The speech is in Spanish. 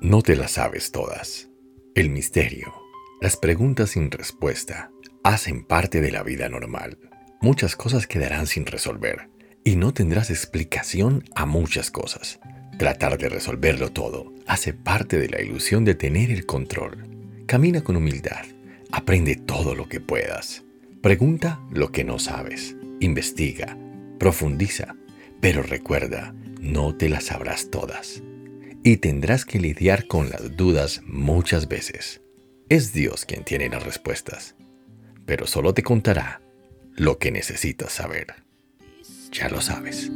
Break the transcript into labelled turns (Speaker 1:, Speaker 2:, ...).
Speaker 1: No te las sabes todas. El misterio, las preguntas sin respuesta, hacen parte de la vida normal. Muchas cosas quedarán sin resolver y no tendrás explicación a muchas cosas. Tratar de resolverlo todo hace parte de la ilusión de tener el control. Camina con humildad, aprende todo lo que puedas. Pregunta lo que no sabes, investiga, profundiza, pero recuerda, no te las sabrás todas y tendrás que lidiar con las dudas muchas veces. Es Dios quien tiene las respuestas, pero solo te contará lo que necesitas saber. Ya lo sabes.